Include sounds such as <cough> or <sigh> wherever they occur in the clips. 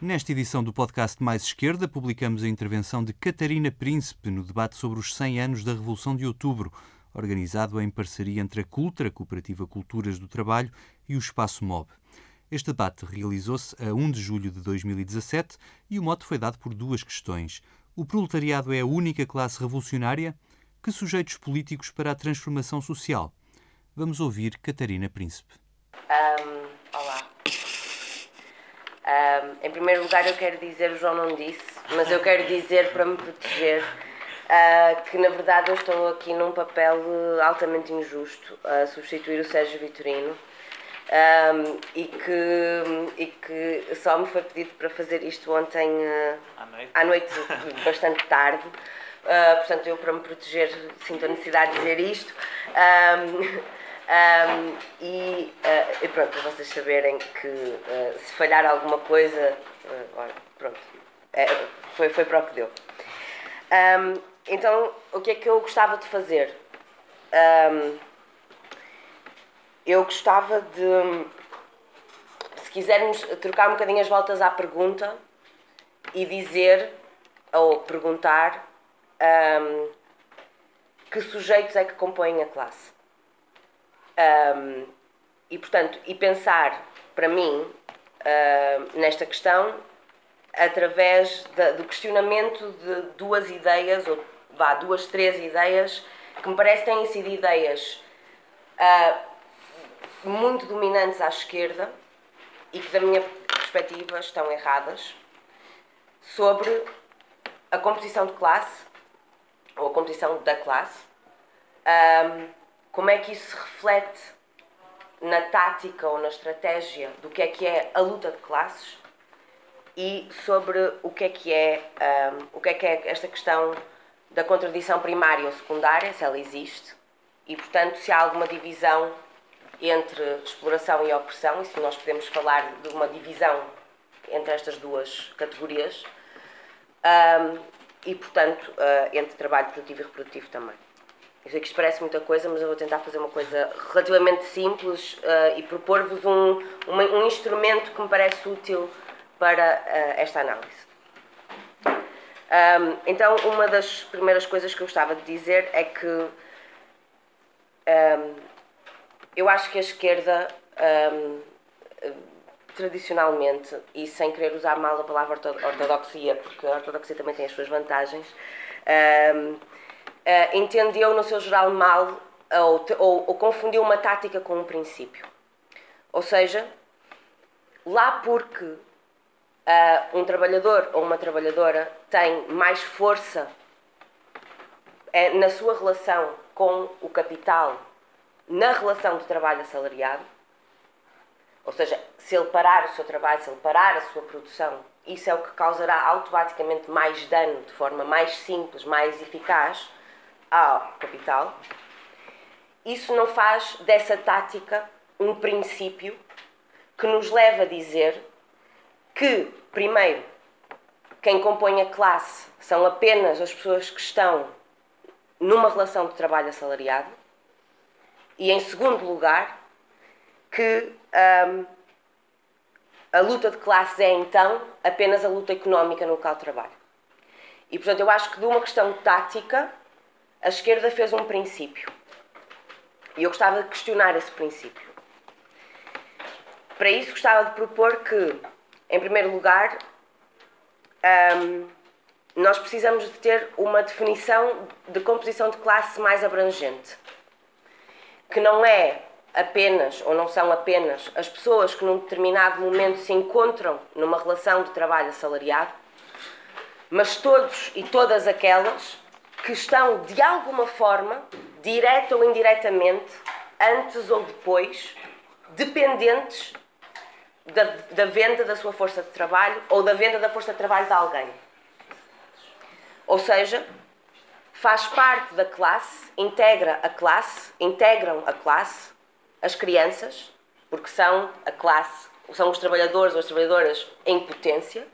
Nesta edição do podcast Mais Esquerda, publicamos a intervenção de Catarina Príncipe no debate sobre os 100 anos da Revolução de Outubro, organizado em parceria entre a Cultra, Cooperativa Culturas do Trabalho, e o Espaço MOB. Este debate realizou-se a 1 de julho de 2017 e o mote foi dado por duas questões. O proletariado é a única classe revolucionária? Que sujeitos políticos para a transformação social? Vamos ouvir Catarina Príncipe. Um, olá. Um, em primeiro lugar, eu quero dizer, o João não disse, mas eu quero dizer para me proteger uh, que, na verdade, eu estou aqui num papel altamente injusto a substituir o Sérgio Vitorino. Um, e, que, e que só me foi pedido para fazer isto ontem uh, à, noite. à noite, bastante tarde. Uh, portanto, eu, para me proteger, sinto a necessidade de dizer isto. Um, um, e, uh, e, pronto, para vocês saberem que uh, se falhar alguma coisa, uh, pronto, é, foi, foi para o que deu. Um, então, o que é que eu gostava de fazer? Um, eu gostava de, se quisermos, trocar um bocadinho as voltas à pergunta e dizer, ou perguntar, que sujeitos é que compõem a classe. Um, e, portanto, e pensar, para mim, uh, nesta questão, através do questionamento de duas ideias, ou vá, duas, três ideias, que me parecem têm sido ideias uh, muito dominantes à esquerda e que, da minha perspectiva, estão erradas, sobre a composição de classe, ou a composição da classe. Como é que isso se reflete na tática ou na estratégia do que é que é a luta de classes e sobre o que é que é, um, o que é que é esta questão da contradição primária ou secundária, se ela existe, e portanto se há alguma divisão entre exploração e opressão, e se nós podemos falar de uma divisão entre estas duas categorias, um, e portanto uh, entre trabalho produtivo e reprodutivo também. Eu sei que isto parece muita coisa, mas eu vou tentar fazer uma coisa relativamente simples uh, e propor-vos um, um, um, instrumento que me parece útil para uh, esta análise. Um, então, uma das primeiras coisas que eu gostava de dizer é que um, eu acho que a esquerda, tradicionalmente, e sem querer usar mal a palavra ortodoxia, porque a ortodoxia também tem as suas vantagens, uh, entendeu, no seu geral, mal ou, ou, ou confundiu uma tática com um princípio. Ou seja, lá porque uh, um trabalhador ou uma trabalhadora tem mais força na sua relação com o capital, na relação de trabalho assalariado, ou seja, se ele parar o seu trabalho, se ele parar a sua produção, isso é o que causará automaticamente mais dano de forma mais simples, mais eficaz ao capital, isso não faz dessa tática um princípio que nos leva a dizer que, primeiro, quem compõe a classe são apenas as pessoas que estão numa relação de trabalho assalariado, e, em segundo lugar, que hum, a luta de classes é então apenas a luta económica no local de trabalho. E, portanto, eu acho que de uma questão tática a esquerda fez um princípio. E eu gostava de questionar esse princípio. Para isso, gostava de propor que, em primeiro lugar, um, nós precisamos de ter uma definição de composição de classe mais abrangente, que não é apenas, ou não são apenas, as pessoas que num determinado momento se encontram numa relação de trabalho assalariado, mas todos e todas aquelas que estão de alguma forma, direta ou indiretamente, antes ou depois, dependentes da, da, venda da sua força de trabalho ou da venda da força de trabalho de alguém. Ou seja, faz parte da classe, integra a classe, integram a classe, as crianças, porque são a classe, são os trabalhadores ou as trabalhadoras em potência,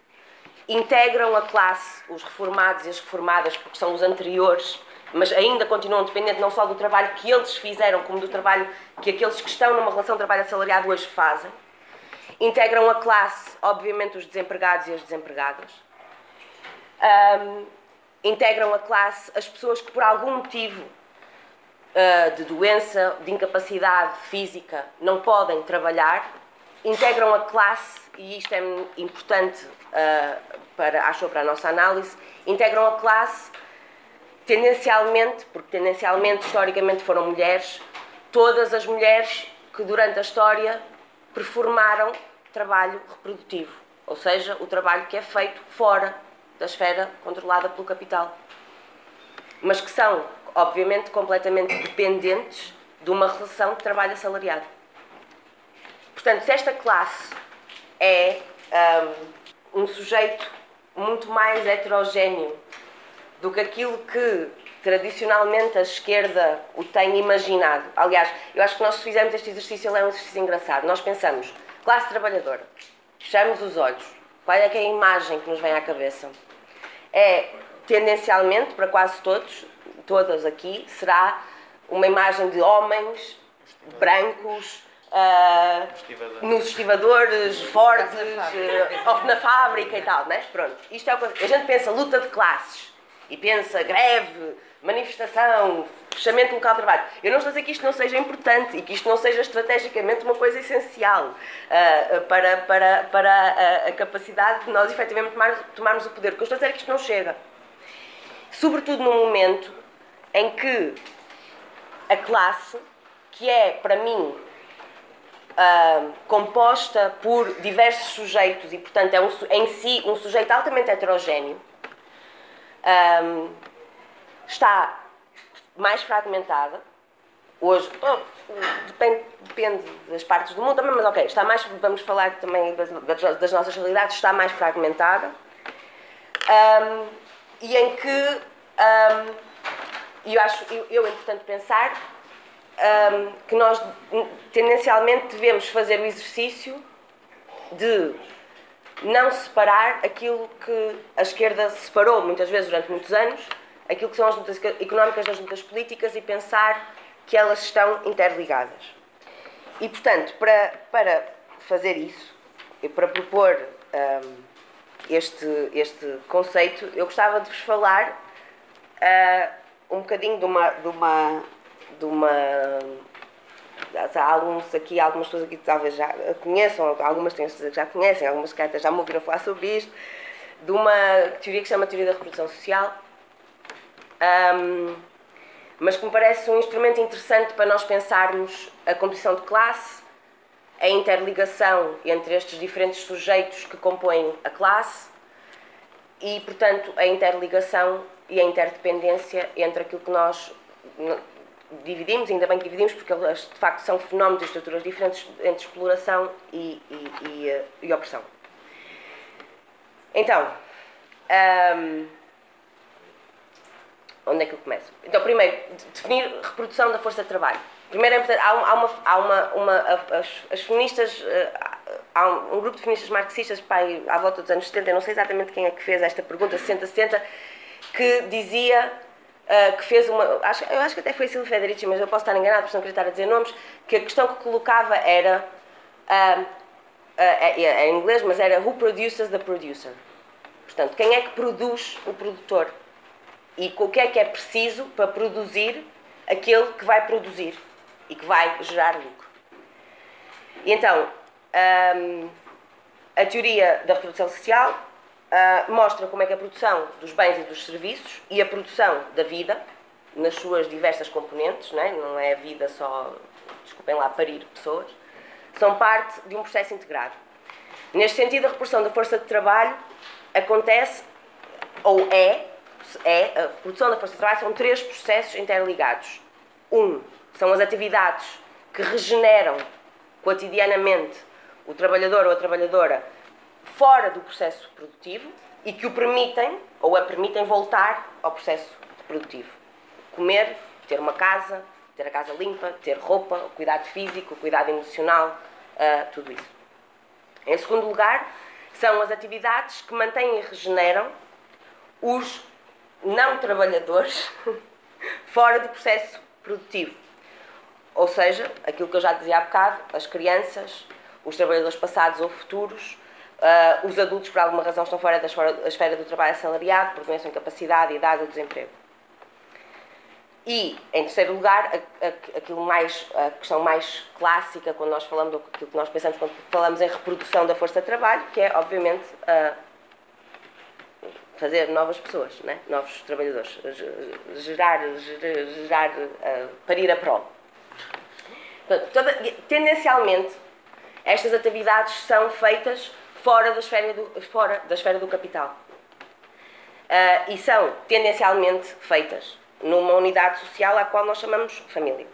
integram a classe, os reformados e as reformadas, porque são os anteriores, mas ainda continuam dependentes não só do trabalho que eles fizeram, como do trabalho que aqueles que estão numa relação de trabalho assalariado hoje fazem. integram a classe, obviamente, os desempregados e as desempregadas. Um, integram a classe as pessoas que, por algum motivo uh, de doença, de incapacidade física, não podem trabalhar. Integram a classe, e isto é importante para, acho, para a nossa análise, integram a classe tendencialmente, porque tendencialmente, historicamente, foram mulheres, todas as mulheres que durante a história performaram trabalho reprodutivo, ou seja, o trabalho que é feito fora da esfera controlada pelo capital. Mas que são, obviamente, completamente dependentes de uma relação de trabalho assalariado. Portanto, se esta classe é um, um sujeito muito mais heterogéneo do que aquilo que tradicionalmente a esquerda o tem imaginado. Aliás, eu acho que nós, se fizermos este exercício, ele é um exercício engraçado. Nós pensamos, classe trabalhadora, fechamos os olhos, qual é que é a imagem que nos vem à cabeça? É, tendencialmente, para quase todos, todas aqui, será uma imagem de homens brancos, Uh, nos estivadores, fortes, uh, na fábrica e tal, né? Pronto, isto é o que a gente pensa luta de classes e pensa greve, manifestação, fechamento local de trabalho. Eu não estou a dizer que isto não seja importante e que isto não seja estrategicamente uma coisa essencial uh, para, para, para a, a, capacidade de nós efetivamente tomar, tomarmos o poder. O que eu estou a dizer é que isto não chega. Sobretudo num momento em que a classe, que é, para mim, Uh, composta por diversos sujeitos e, portanto, é um, em si um sujeito altamente heterogéneo, um, está mais fragmentada. Hoje, oh, depende, depende, das partes do mundo também, mas ok, está mais, vamos falar também das, das nossas realidades, está mais fragmentada. Um, e em que, um, eu acho, eu, eu é importante pensar um, que nós tendencialmente devemos fazer o exercício de não separar aquilo que a esquerda separou muitas vezes durante muitos anos, aquilo que são as lutas económicas das lutas políticas e pensar que elas estão interligadas. E, portanto, para, para fazer isso e para propor um, este, este conceito, eu gostava de vos falar uh, um bocadinho de uma, de uma, de uma há alguns aqui, algumas pessoas aqui talvez já conheçam, algumas tenho certeza que já conhecem, algumas que já me ouviram falar sobre isto, de uma teoria que se chama Teoria da Reprodução Social, um, mas que me parece um instrumento interessante para nós pensarmos a composição de classe, a interligação entre estes diferentes sujeitos que compõem a classe e, portanto, a interligação e a interdependência entre aquilo que nós dividimos, ainda bem que dividimos, porque elas de facto são fenómenos e estruturas diferentes entre exploração e, e, e, eh, e opressão. Então, um, onde é que eu começo? Então, primeiro, definir reprodução da força de trabalho. Primeiro, é há uma, há uma, uma as, as, feministas, eh, há um, um, grupo de feministas marxistas, pai, à volta dos anos 70, eu não sei exatamente quem é que fez esta pergunta, 60, 70, que dizia uh, que fez uma. Acho, eu acho que até foi Silvio Federici, mas eu posso estar enganado, porque não queria estar a dizer nomes, que a questão que colocava era. Uh, é, é, em inglês, mas era Who produces the producer? Portanto, quem é que produz o produtor? E o que é que é preciso para produzir aquele que vai produzir e que vai gerar lucro? E então, um, a teoria da reprodução social uh, mostra como é que a produção dos bens e dos serviços e a produção da vida, nas suas diversas componentes, não é, não é a vida só, desculpem lá, parir pessoas, são parte de um processo integrado. Neste sentido, a reprodução da força de trabalho acontece, ou é, é, a produção da força de trabalho são três processos interligados. Um, são as atividades que regeneram cotidianamente o trabalhador ou a trabalhadora fora do processo produtivo e que o permitem ou a permitem voltar ao processo produtivo. Comer, ter uma casa, ter a casa limpa, ter roupa, o cuidado físico, o cuidado emocional, uh, tudo isso. Em segundo lugar, são as atividades que mantêm e regeneram os não trabalhadores <laughs> fora do processo produtivo. Ou seja, aquilo que eu já dizia há bocado, as crianças, os trabalhadores passados ou futuros, uh, os adultos por alguma razão estão fora da esfera do trabalho assalariado, por doença, incapacidade, idade ou desemprego. E, em terceiro lugar, aquilo mais, a questão mais clássica, quando nós falamos, aquilo que nós pensamos quando falamos em reprodução da força de trabalho, que é, obviamente, fazer novas pessoas, né? novos trabalhadores, gerar, gerar, gerar uh, parir a prole. Tendencialmente, estas atividades são feitas fora da esfera do, fora da esfera do capital. Uh, e são tendencialmente feitas numa unidade social à qual nós chamamos família.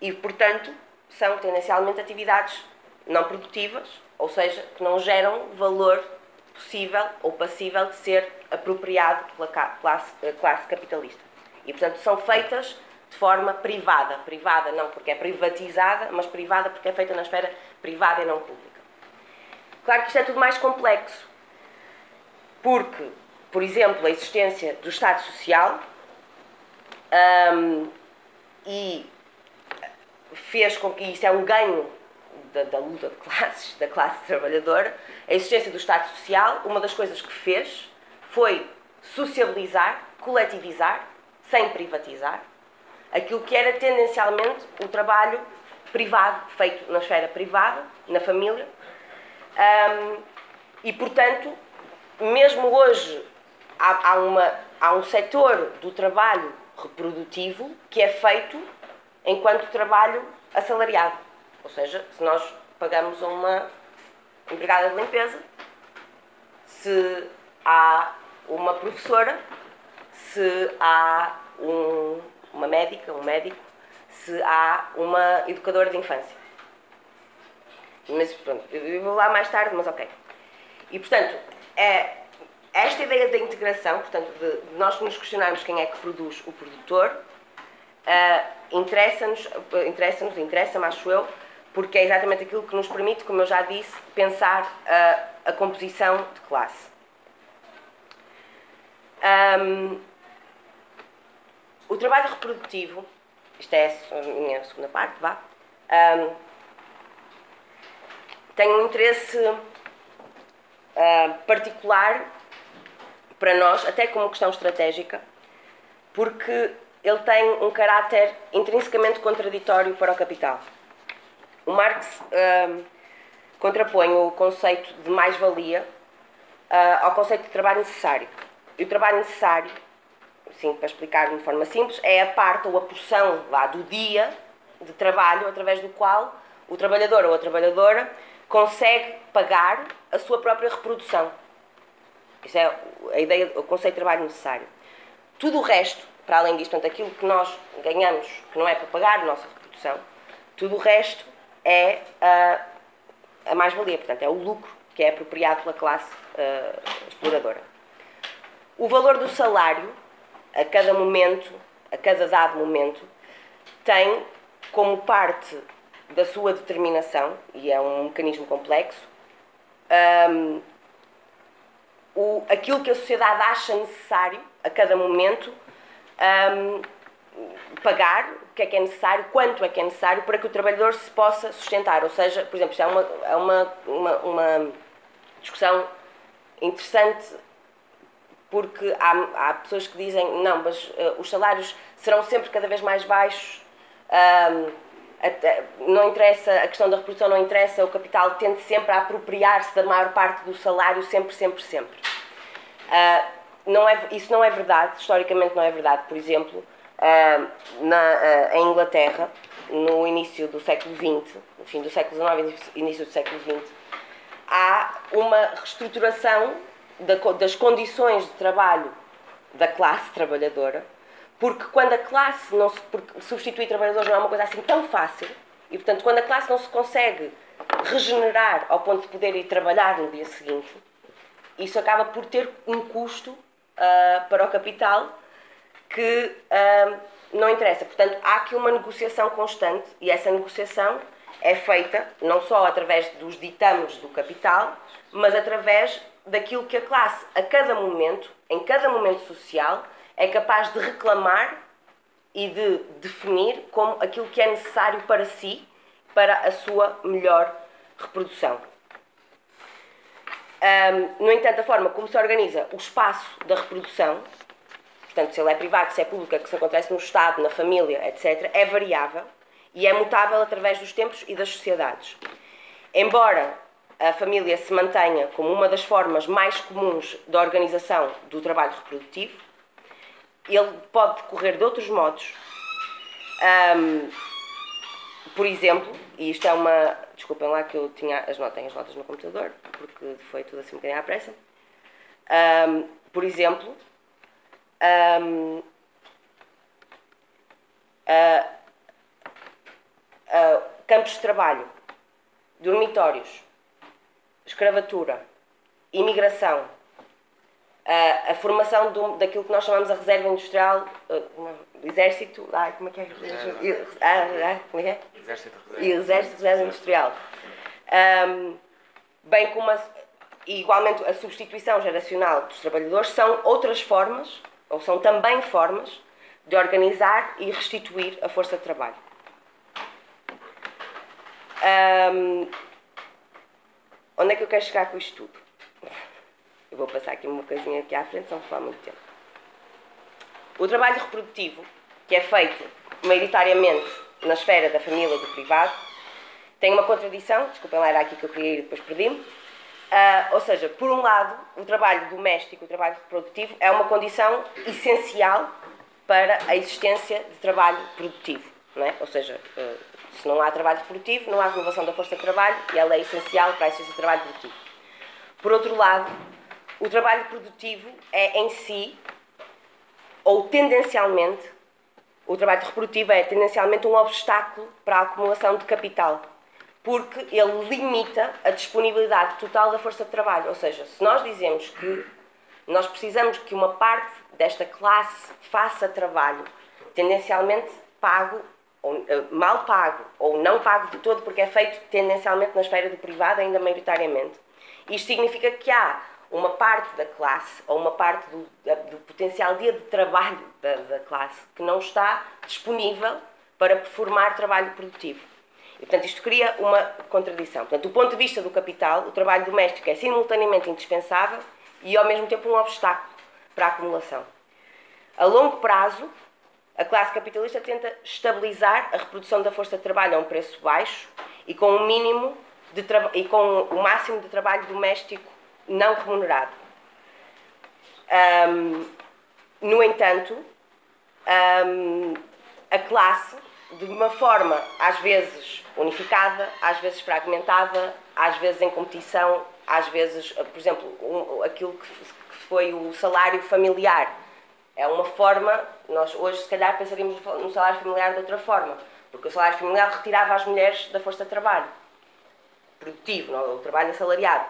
E, portanto, são tendencialmente atividades não produtivas, ou seja, que não geram valor possível ou passível de ser apropriado pela classe, classe capitalista. E, portanto, são feitas de forma privada. Privada não porque é privatizada, mas privada porque é feita na esfera privada e não pública. Claro que isto é tudo mais complexo, porque, por exemplo, a existência do Estado Social um, e fez com que isso é um ganho da, da, luta de classes, da classe trabalhadora, a existência do Estado Social, uma das coisas que fez foi sociabilizar, coletivizar, sem privatizar, aquilo que era tendencialmente o trabalho privado, feito na esfera privada, na família. Um, e, portanto, mesmo hoje há, há, uma, há um setor do trabalho reprodutivo que é feito enquanto trabalho assalariado. Ou seja, se nós pagamos a uma empregada de limpeza, se há uma professora, se há um, uma médica, um médico, se há uma educadora de infância. Mas pronto, eu vou lá mais tarde, mas ok. E portanto, é, esta ideia da integração, portanto, de, nós nos questionarmos quem é que produz o produtor, uh, interessa-nos, interessa-nos, interessa-me, acho eu, porque é exatamente aquilo que nos permite, como eu já disse, pensar uh, a composição de classe. Um, o trabalho reprodutivo, isto é a minha segunda parte, vá, um, tem um interesse uh, particular para nós, até como questão estratégica, porque ele tem um caráter intrinsecamente contraditório para o capital. O Marx uh, contrapõe o conceito de mais-valia uh, ao conceito de trabalho necessário. E o trabalho necessário, sim, para explicar de uma forma simples, é a parte ou a porção lá do dia de trabalho através do qual o trabalhador ou a trabalhadora consegue pagar a sua própria reprodução. Isso é a ideia, o conceito de trabalho necessário. Tudo o resto, para além disto, portanto, aquilo que nós ganhamos, que não é para pagar a nossa reprodução, tudo o resto é a, a mais-valia, portanto, é o lucro que é apropriado pela classe uh, exploradora. O valor do salário, a cada momento, a cada dado momento, tem como parte da sua determinação, e é um mecanismo complexo, um, o, aquilo que a sociedade acha necessário a cada momento um, pagar, o que é que é necessário, quanto é que é necessário para que o trabalhador se possa sustentar. Ou seja, por exemplo, isto é uma, é uma, uma, uma discussão interessante porque há, há pessoas que dizem não, mas uh, os salários serão sempre cada vez mais baixos. Um, não interessa, a questão da reprodução não interessa, o capital tende sempre a apropriar-se da maior parte do salário, sempre, sempre, sempre. Uh, não é, isso não é verdade, historicamente não é verdade. Por exemplo, uh, na, uh, em Inglaterra, no início do século XX, no fim do século XIX início do século XX, há uma reestruturação da, das condições de trabalho da classe trabalhadora porque quando a classe não se. Porque substituir trabalhadores não é uma coisa assim tão fácil, e portanto, quando a classe não se consegue regenerar ao ponto de poder ir trabalhar no dia seguinte, isso acaba por ter um custo uh, para o capital que uh, não interessa. Portanto, há aqui uma negociação constante e essa negociação é feita não só através dos ditames do capital, mas através daquilo que a classe, a cada momento, em cada momento social, é capaz de reclamar e de definir como aquilo que é necessário para si, para a sua melhor reprodução. Um, no entanto, a forma como se organiza o espaço da reprodução, portanto, se ele é privado, se é público, que se acontece no Estado, na família, etc., é variável e é mutável através dos tempos e das sociedades. Embora a família se mantenha como uma das formas mais comuns de organização do trabalho reprodutivo, ele pode decorrer de outros modos. Um, por exemplo, e isto é uma. Desculpem lá que eu tinha as notas, as notas no computador, porque foi tudo assim um bocadinho à pressa. Um, por exemplo, um, uh, uh, campos de trabalho, dormitórios, escravatura, imigração, a, a formação do, daquilo que nós chamamos a reserva industrial, uh, exército, ah, como é que é? Ah, ah, como é que é? Exército Reserva. Exército Reserva Industrial. Um, bem como a, igualmente a substituição geracional dos trabalhadores são outras formas, ou são também formas, de organizar e restituir a força de trabalho. Um, onde é que eu quero chegar com isto tudo? Eu vou passar aqui uma coisinha aqui à frente, só não falar muito tempo. O trabalho reprodutivo, que é feito maioritariamente na esfera da família do privado, tem uma contradição, desculpem lá, era aqui que eu queria ir e depois perdi-me. Uh, ou seja, por um lado, o trabalho doméstico, o trabalho reprodutivo, é uma condição essencial para a existência de trabalho produtivo. Não é? Ou seja, uh, se não há trabalho reprodutivo, não há renovação da força de trabalho e ela é essencial para a existência de trabalho produtivo. Por outro lado, o trabalho produtivo é em si, ou tendencialmente, o trabalho reprodutivo é tendencialmente um obstáculo para a acumulação de capital, porque ele limita a disponibilidade total da força de trabalho. Ou seja, se nós dizemos que nós precisamos que uma parte desta classe faça trabalho tendencialmente pago, ou, uh, mal pago, ou não pago de todo, porque é feito tendencialmente na esfera do privado, ainda maioritariamente. Isto significa que há uma parte da classe ou uma parte do, do potencial dia de trabalho da, da, classe que não está disponível para performar trabalho produtivo. E, portanto, isto cria uma contradição. Portanto, do ponto de vista do capital, o trabalho doméstico é simultaneamente indispensável e, ao mesmo tempo, um obstáculo para a acumulação. A longo prazo, a classe capitalista tenta estabilizar a reprodução da força de trabalho a um preço baixo e com um mínimo de e com o máximo de trabalho doméstico não remunerado. Um, no entanto, um, a classe, de uma forma às vezes unificada, às vezes fragmentada, às vezes em competição, às vezes, por exemplo, um, aquilo que foi o salário familiar. É uma forma, nós hoje se calhar pensaríamos no salário familiar de outra forma, porque o salário familiar retirava as mulheres da força de trabalho produtivo, não, o trabalho assalariado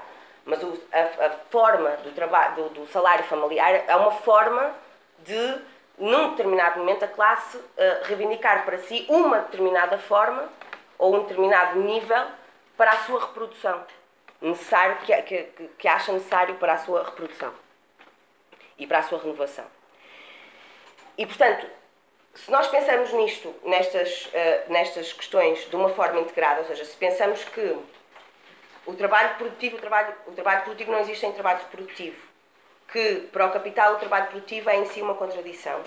mas o, a, a, forma do, trabalho, do, do, salário familiar é uma forma de, num determinado momento, a classe uh, reivindicar para si uma determinada forma ou um determinado nível para a sua reprodução, necessário, que, que, que acha necessário para a sua reprodução e para a sua renovação. E, portanto, se nós pensamos nisto, nestas, uh, nestas questões, de uma forma integrada, ou seja, se pensamos que o trabalho produtivo, o trabalho, o trabalho produtivo não existe em trabalho produtivo. Que para o capital o trabalho produtivo é em si uma contradição.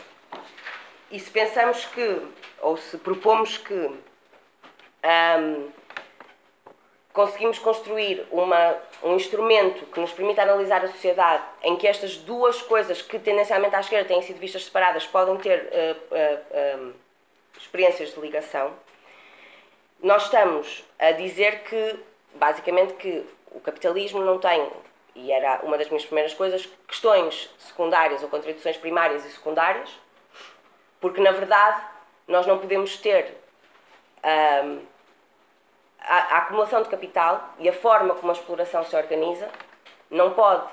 E se pensamos que, ou se propomos que conseguimos construir uma, um instrumento que nos permita analisar a sociedade em que estas duas coisas que tendencialmente à esquerda têm sido vistas separadas podem ter uh, uh, experiências de ligação, nós estamos a dizer que basicamente que o capitalismo não tem, e era uma das minhas primeiras coisas, questões secundárias ou contradições primárias e secundárias, porque na verdade nós não podemos ter um, a, a acumulação de capital e a forma como a exploração se organiza não pode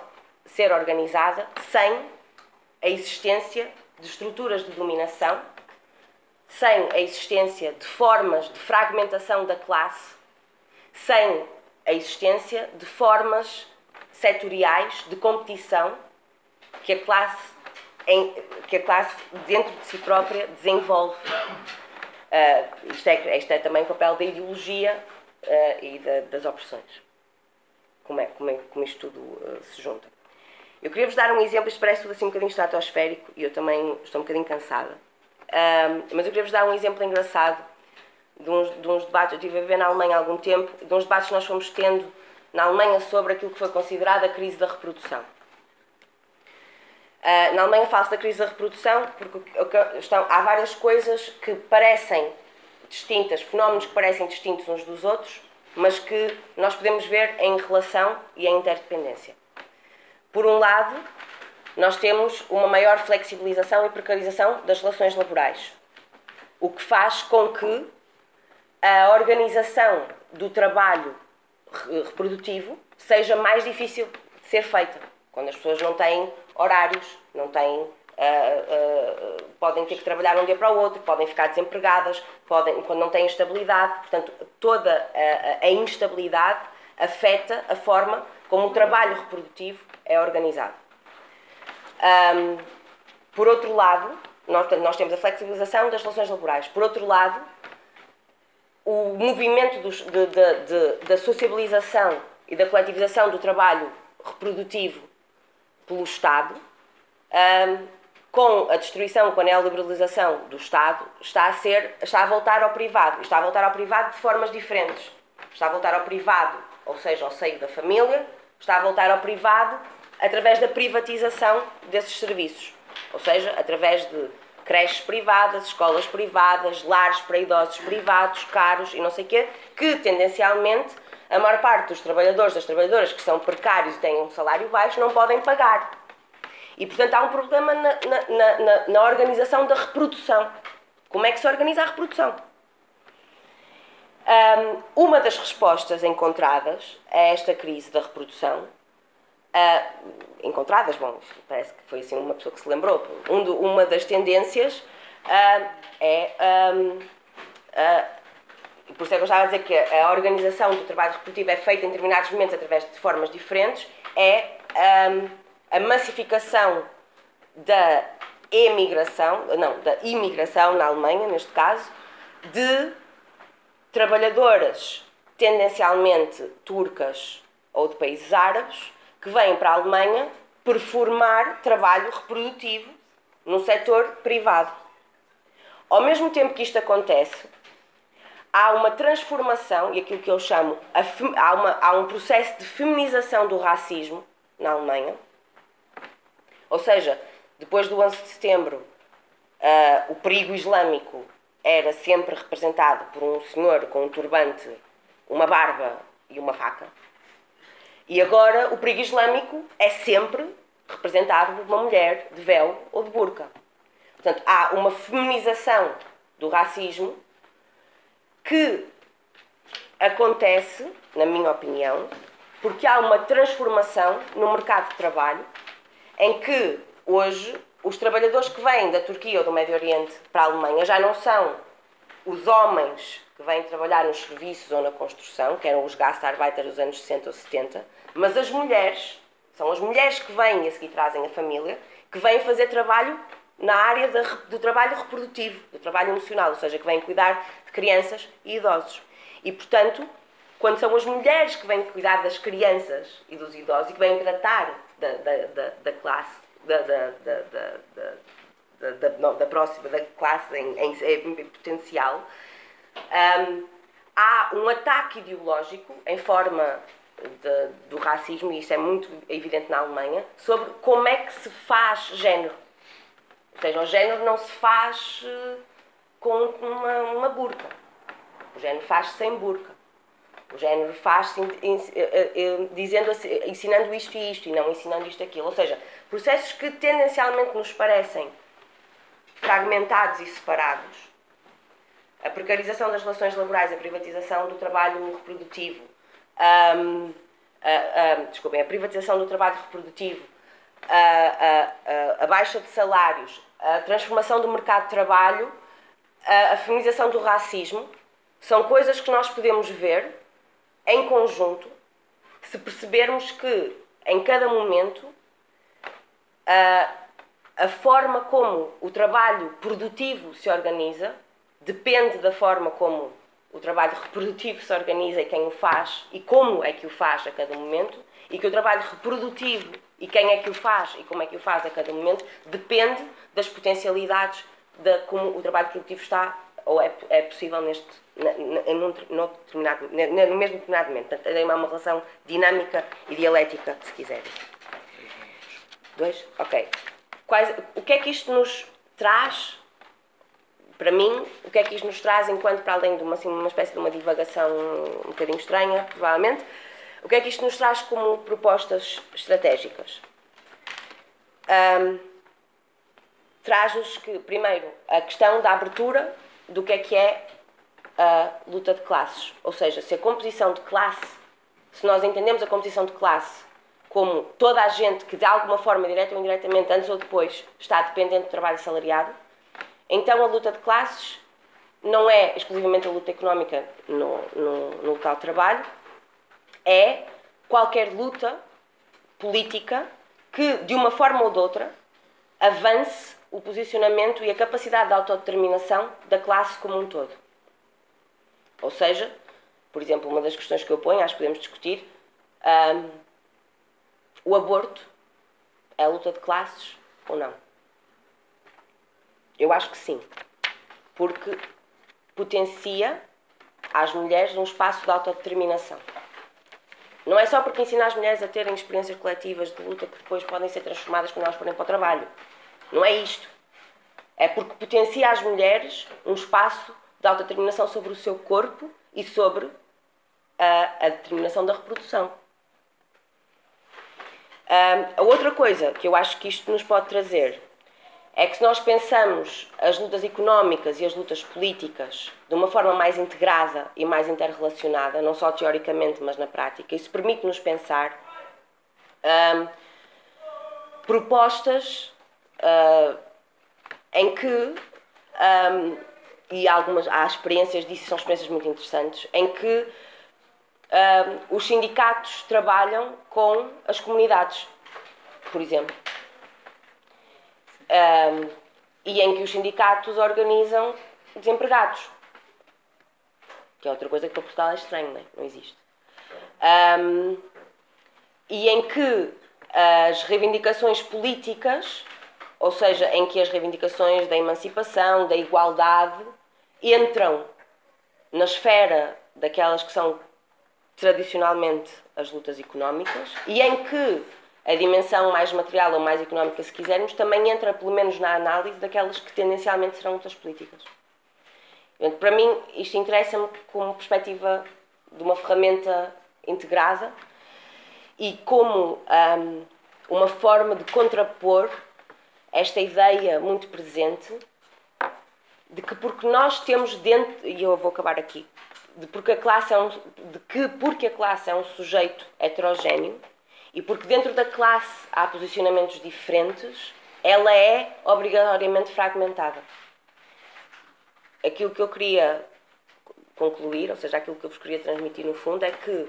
ser organizada sem a existência de estruturas de dominação, sem a existência de formas de fragmentação da classe sem a existência de formas setoriais de competição que a classe, em, que a classe dentro de si própria desenvolve. Uh, isto, é, isto é também o papel da ideologia e da, das opressões. Como é, como, é, como isto tudo uh, se junta. Eu queria vos dar um exemplo, isto parece tudo assim um bocadinho estratosférico e eu também estou um bocadinho cansada. mas eu queria vos dar um exemplo engraçado de uns, de uns debates, eu estive a ver na Alemanha há algum tempo, de uns debates que nós fomos tendo na Alemanha sobre aquilo que foi considerado a crise da reprodução. Uh, na Alemanha fala-se da crise da reprodução porque estão, há várias coisas que parecem distintas, fenómenos que parecem distintos uns dos outros, mas que nós podemos ver em relação e em interdependência. Por um lado, nós temos uma maior flexibilização e precarização das relações laborais, o que faz com que a organização do trabalho reprodutivo seja mais difícil de ser feita. Quando as pessoas não têm horários, não têm, uh, uh, podem ter que trabalhar um dia para o outro, podem ficar desempregadas, podem, quando não têm estabilidade. Portanto, toda a, a instabilidade afeta a forma como o trabalho reprodutivo é organizado. Um, por outro lado, nós, nós temos a flexibilização das relações laborais. Por outro lado, o movimento dos, de, de, de, da sociabilização e da coletivização do trabalho reprodutivo pelo Estado, um, com a destruição, com a neoliberalização do Estado, está a, ser, está a voltar ao privado. Está a voltar ao privado de formas diferentes. Está a voltar ao privado, ou seja, ao seio da família, está a voltar ao privado através da privatização desses serviços. Ou seja, através de creches privadas, escolas privadas, lares para idosos privados, caros e não sei o quê, que tendencialmente a maior parte dos trabalhadores, das trabalhadoras que são precários e têm um salário baixo, não podem pagar. E, portanto, há um problema na, na, na, na organização da reprodução. Como é que se organiza a reprodução? Um, uma das respostas encontradas a esta crise da reprodução Uh, encontradas, bom, parece que foi assim uma pessoa que se lembrou. Um do, uma das tendências uh, é. Um, uh, por isso é que eu estava a dizer que a organização do trabalho reprodutivo é feita em determinados momentos através de formas diferentes, é a massificação da emigração, não, da imigração na Alemanha, neste caso, de trabalhadoras tendencialmente turcas ou de países árabes que vêm para a Alemanha performar trabalho reprodutivo no setor privado. Ao mesmo tempo que isto acontece, há uma transformação, e aquilo que eu chamo, há, uma, há um processo de feminização do racismo na Alemanha. Ou seja, depois do 11 de setembro, uh, o perigo islâmico era sempre representado por um senhor com um turbante, uma barba e uma faca. E agora o perigo islâmico é sempre representado por uma mulher de véu ou de burca. Portanto, há uma feminização do racismo que acontece, na minha opinião, porque há uma transformação no mercado de trabalho em que hoje os trabalhadores que vêm da Turquia ou do Médio Oriente para a Alemanha já não são os homens que vêm trabalhar nos serviços ou na construção, que eram os gastarbeiter dos anos 60 ou 70, mas as mulheres, são as mulheres que vêm e a seguir trazem a família, que vêm fazer trabalho na área do trabalho reprodutivo, do trabalho emocional, ou seja, que vêm cuidar de crianças e idosos. E, portanto, quando são as mulheres que vêm cuidar das crianças e dos idosos e que vêm tratar da, da, da, da classe, da, da, da, da, da, da, próxima, da classe em, em, em potencial, um, há um ataque ideológico em forma de, do racismo, e isso é muito evidente na Alemanha, sobre como é que se faz género. Ou seja, o género não se faz uh, com uma, uma burca. O género faz-se sem burca. O género faz-se eh, eh, dizendo, ensinando isto e isto e não ensinando isto e aquilo. Ou seja, processos que tendencialmente nos parecem fragmentados e separados a precarização das relações laborais, a privatização do trabalho reprodutivo, um, a, desculpem, a privatização do trabalho reprodutivo, a, a, baixa de salários, a transformação do mercado de trabalho, a, a feminização do racismo, são coisas que nós podemos ver em conjunto se percebermos que em cada momento a forma como o trabalho produtivo se organiza depende da forma como o trabalho reprodutivo se organiza e quem o faz e como é que o faz a cada momento, e que o trabalho reprodutivo e quem é que o faz e como é que o faz a cada momento depende das potencialidades de como o trabalho produtivo está ou é, é possível neste, num, num determinado, no mesmo determinado momento. Portanto, é uma relação dinâmica e dialética, se quiserem. Dois? Ok. Quais, o que é que isto nos traz para mim, o que é que isto nos traz, enquanto para além de uma, assim, uma espécie de uma divagação um bocadinho estranha, provavelmente, o que é que isto nos traz como propostas estratégicas? Um, Traz-nos que, primeiro, a questão da abertura do que é que é a luta de classes. Ou seja, se a composição de classe, se nós entendemos a composição de classe como toda a gente que de alguma forma, direta ou indiretamente, antes ou depois, está dependente do trabalho assalariado, então, a luta de classes não é exclusivamente a luta económica no, no, no local de trabalho, é qualquer luta política que, de uma forma ou de outra, avance o posicionamento e a capacidade de autodeterminação da classe como um todo. Ou seja, por exemplo, uma das questões que eu ponho, acho que podemos discutir, um, o aborto é a luta de classes ou não? Eu acho que sim. Porque potencia às mulheres um espaço de autodeterminação. Não é só porque ensina as mulheres a terem experiências coletivas de luta que depois podem ser transformadas quando elas forem para o trabalho. Não é isto. É porque potencia às mulheres um espaço de autodeterminação sobre o seu corpo e sobre a, a determinação da reprodução. a outra coisa que eu acho que isto nos pode trazer é que se nós pensamos as lutas económicas e as lutas políticas de uma forma mais integrada e mais interrelacionada, não só teoricamente, mas na prática, isso permite-nos pensar hum, propostas uh, em que, hum, e algumas, há experiências disso, são experiências muito interessantes, em que hum, os sindicatos trabalham com as comunidades, por exemplo um, e em que os sindicatos organizam desempregados. Que é outra coisa que para Portugal é estranho, não, é? não existe. Um, e em que as reivindicações políticas, ou seja, em que as reivindicações da emancipação, da igualdade, entram na esfera daquelas que são tradicionalmente as lutas económicas e em que a dimensão mais material ou mais económica, se quisermos, também entra, pelo menos, na análise daquelas que tendencialmente serão lutas políticas. Para mim, isto interessa-me como perspectiva de uma ferramenta integrada e como um, uma forma de contrapor esta ideia muito presente de que porque nós temos dentro, e eu vou acabar aqui, de, porque a classe é um, de que porque a classe é um sujeito heterogéneo, e porque dentro da classe há posicionamentos diferentes, ela é obrigatoriamente fragmentada. Aquilo que eu queria concluir, ou seja, aquilo que eu vos queria transmitir no fundo, é que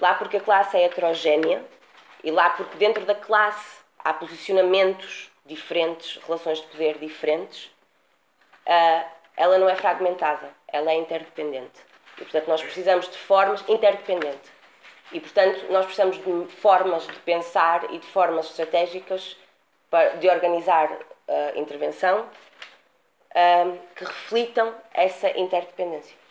lá porque a classe é heterogénea e lá porque dentro da classe há posicionamentos diferentes, relações de poder diferentes, ah, ela não é fragmentada, ela é interdependente. E, portanto, nós precisamos de formas interdependentes. E, portanto, nós precisamos de formas de pensar e de formas estratégicas de organizar a intervenção que reflitam essa interdependência.